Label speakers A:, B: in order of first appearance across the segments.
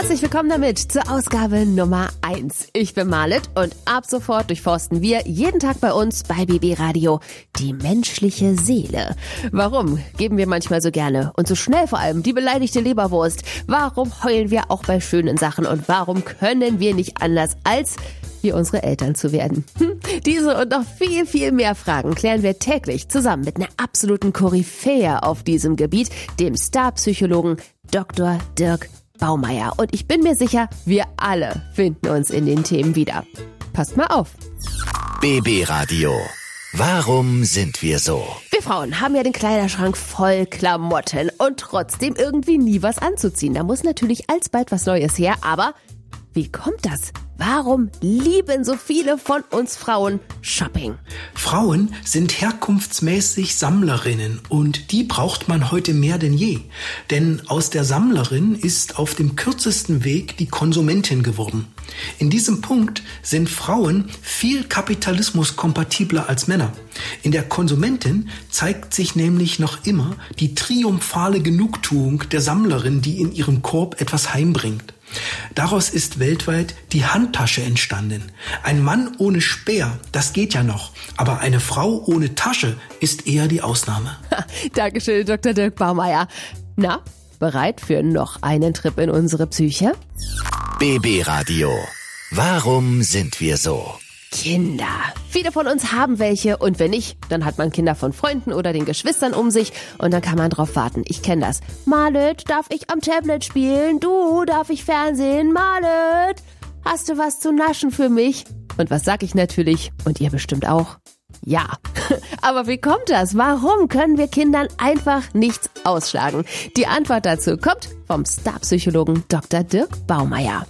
A: Herzlich willkommen damit zur Ausgabe Nummer 1. Ich bin Marlet und ab sofort durchforsten wir jeden Tag bei uns bei BB Radio die menschliche Seele. Warum geben wir manchmal so gerne und so schnell vor allem die beleidigte Leberwurst? Warum heulen wir auch bei schönen Sachen und warum können wir nicht anders als wie unsere Eltern zu werden? Hm, diese und noch viel, viel mehr Fragen klären wir täglich zusammen mit einer absoluten Koryphäe auf diesem Gebiet, dem Starpsychologen Dr. Dirk Baumeier. Und ich bin mir sicher, wir alle finden uns in den Themen wieder. Passt mal auf.
B: BB Radio. Warum sind wir so?
A: Wir Frauen haben ja den Kleiderschrank voll Klamotten und trotzdem irgendwie nie was anzuziehen. Da muss natürlich alsbald was Neues her, aber wie kommt das? Warum lieben so viele von uns Frauen Shopping?
C: Frauen sind herkunftsmäßig Sammlerinnen und die braucht man heute mehr denn je. Denn aus der Sammlerin ist auf dem kürzesten Weg die Konsumentin geworden. In diesem Punkt sind Frauen viel kapitalismuskompatibler als Männer. In der Konsumentin zeigt sich nämlich noch immer die triumphale Genugtuung der Sammlerin, die in ihrem Korb etwas heimbringt. Daraus ist weltweit die Handtasche entstanden. Ein Mann ohne Speer, das geht ja noch, aber eine Frau ohne Tasche ist eher die Ausnahme.
A: Dankeschön, Dr. Dirk Baumeier. Na, bereit für noch einen Trip in unsere Psyche?
B: BB Radio. Warum sind wir so?
A: Kinder. Viele von uns haben welche und wenn nicht, dann hat man Kinder von Freunden oder den Geschwistern um sich und dann kann man drauf warten. Ich kenne das. Marlet, darf ich am Tablet spielen? Du, darf ich Fernsehen? Marlet, hast du was zu naschen für mich? Und was sag ich natürlich? Und ihr bestimmt auch. Ja. Aber wie kommt das? Warum können wir Kindern einfach nichts ausschlagen? Die Antwort dazu kommt vom Starpsychologen Dr. Dirk Baumeier.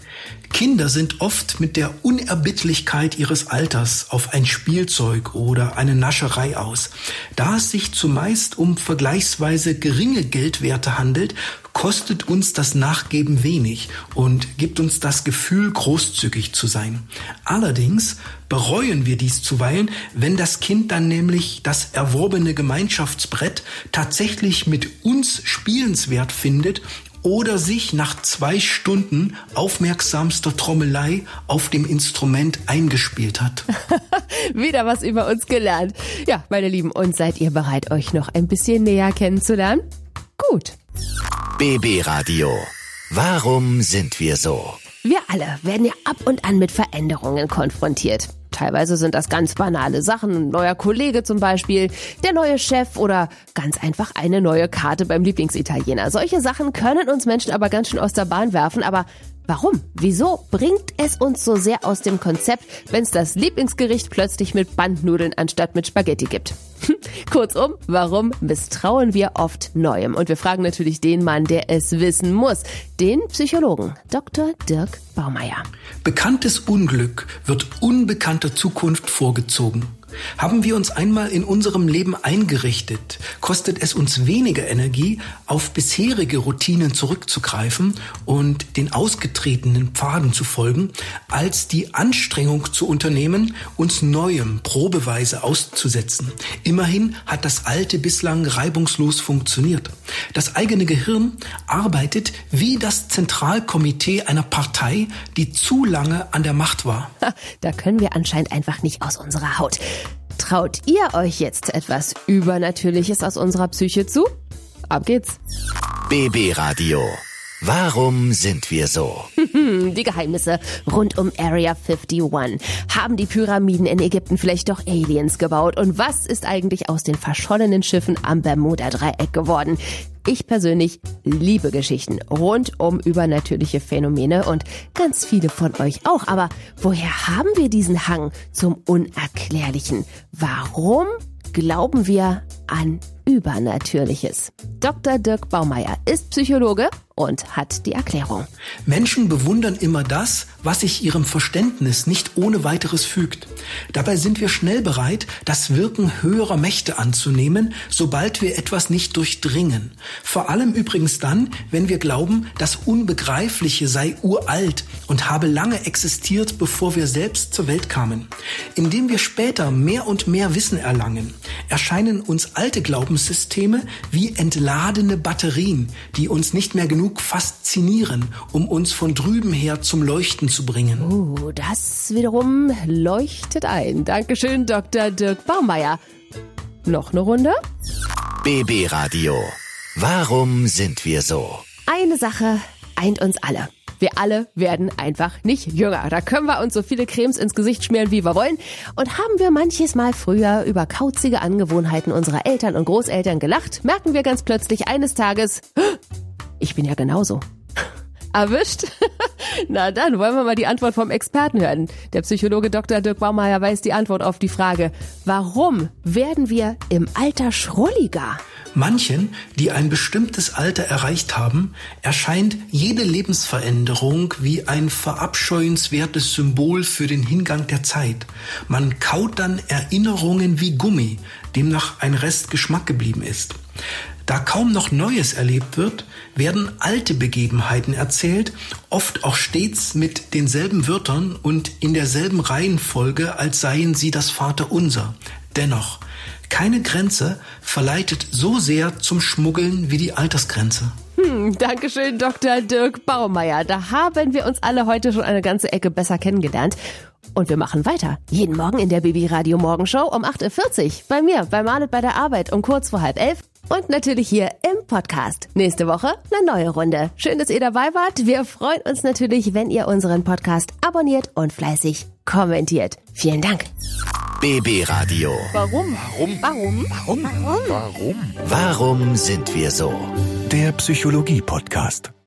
C: Kinder sind oft mit der Unerbittlichkeit ihres Alters auf ein Spielzeug oder eine Nascherei aus. Da es sich zumeist um vergleichsweise geringe Geldwerte handelt, kostet uns das Nachgeben wenig und gibt uns das Gefühl, großzügig zu sein. Allerdings bereuen wir dies zuweilen, wenn das Kind dann nämlich das erworbene Gemeinschaftsbrett tatsächlich mit uns spielenswert findet oder sich nach zwei Stunden aufmerksamster Trommelei auf dem Instrument eingespielt hat.
A: Wieder was über uns gelernt. Ja, meine Lieben, und seid ihr bereit, euch noch ein bisschen näher kennenzulernen? Gut.
B: BB Radio. Warum sind wir so?
A: Wir alle werden ja ab und an mit Veränderungen konfrontiert. Teilweise sind das ganz banale Sachen, ein neuer Kollege zum Beispiel, der neue Chef oder ganz einfach eine neue Karte beim Lieblingsitaliener. Solche Sachen können uns Menschen aber ganz schön aus der Bahn werfen, aber Warum? Wieso bringt es uns so sehr aus dem Konzept, wenn es das Lieblingsgericht plötzlich mit Bandnudeln anstatt mit Spaghetti gibt? Kurzum, warum misstrauen wir oft Neuem? Und wir fragen natürlich den Mann, der es wissen muss, den Psychologen Dr. Dirk Baumeier.
C: Bekanntes Unglück wird unbekannter Zukunft vorgezogen. Haben wir uns einmal in unserem Leben eingerichtet, kostet es uns weniger Energie, auf bisherige Routinen zurückzugreifen und den ausgetretenen Pfaden zu folgen, als die Anstrengung zu unternehmen, uns Neuem probeweise auszusetzen. Immerhin hat das Alte bislang reibungslos funktioniert. Das eigene Gehirn arbeitet wie das Zentralkomitee einer Partei, die zu lange an der Macht war.
A: Da können wir anscheinend einfach nicht aus unserer Haut. Traut ihr euch jetzt etwas Übernatürliches aus unserer Psyche zu? Ab geht's.
B: BB Radio. Warum sind wir so?
A: Die Geheimnisse rund um Area 51. Haben die Pyramiden in Ägypten vielleicht doch Aliens gebaut? Und was ist eigentlich aus den verschollenen Schiffen am Bermuda-Dreieck geworden? Ich persönlich liebe Geschichten rund um übernatürliche Phänomene und ganz viele von euch auch. Aber woher haben wir diesen Hang zum Unerklärlichen? Warum glauben wir an Übernatürliches? Dr. Dirk Baumeier ist Psychologe und hat die Erklärung.
C: Menschen bewundern immer das, was sich ihrem Verständnis nicht ohne weiteres fügt. Dabei sind wir schnell bereit, das Wirken höherer Mächte anzunehmen, sobald wir etwas nicht durchdringen. Vor allem übrigens dann, wenn wir glauben, das Unbegreifliche sei uralt und habe lange existiert, bevor wir selbst zur Welt kamen. Indem wir später mehr und mehr Wissen erlangen, erscheinen uns alte Glaubenssysteme wie entladene Batterien, die uns nicht mehr genug faszinieren, um uns von drüben her zum Leuchten zu bringen.
A: Uh, das wiederum leuchtet ein. Dankeschön, Dr. Dirk Baumeier. Noch eine Runde?
B: BB Radio. Warum sind wir so?
A: Eine Sache eint uns alle. Wir alle werden einfach nicht jünger. Da können wir uns so viele Cremes ins Gesicht schmieren, wie wir wollen. Und haben wir manches Mal früher über kauzige Angewohnheiten unserer Eltern und Großeltern gelacht, merken wir ganz plötzlich eines Tages, ich bin ja genauso. Erwischt? Na dann wollen wir mal die Antwort vom Experten hören. Der Psychologe Dr. Dirk Baumeier weiß die Antwort auf die Frage, warum werden wir im Alter schrulliger?
C: Manchen, die ein bestimmtes Alter erreicht haben, erscheint jede Lebensveränderung wie ein verabscheuenswertes Symbol für den Hingang der Zeit. Man kaut dann Erinnerungen wie Gummi, demnach ein Rest Geschmack geblieben ist. Da kaum noch Neues erlebt wird, werden alte Begebenheiten erzählt, oft auch stets mit denselben Wörtern und in derselben Reihenfolge, als seien sie das Vaterunser. Dennoch, keine Grenze verleitet so sehr zum Schmuggeln wie die Altersgrenze.
A: Hm, Dankeschön, Dr. Dirk Baumeier. Da haben wir uns alle heute schon eine ganze Ecke besser kennengelernt. Und wir machen weiter. Jeden Morgen in der Baby Radio Morgenshow um 8.40 Uhr. Bei mir, bei Marlet bei der Arbeit um kurz vor halb elf. Und natürlich hier im Podcast. Nächste Woche eine neue Runde. Schön, dass ihr dabei wart. Wir freuen uns natürlich, wenn ihr unseren Podcast abonniert und fleißig kommentiert. Vielen Dank.
B: BB Radio.
A: Warum?
D: Warum?
A: Warum?
D: Warum? Warum?
B: Warum sind wir so?
D: Der Psychologie-Podcast.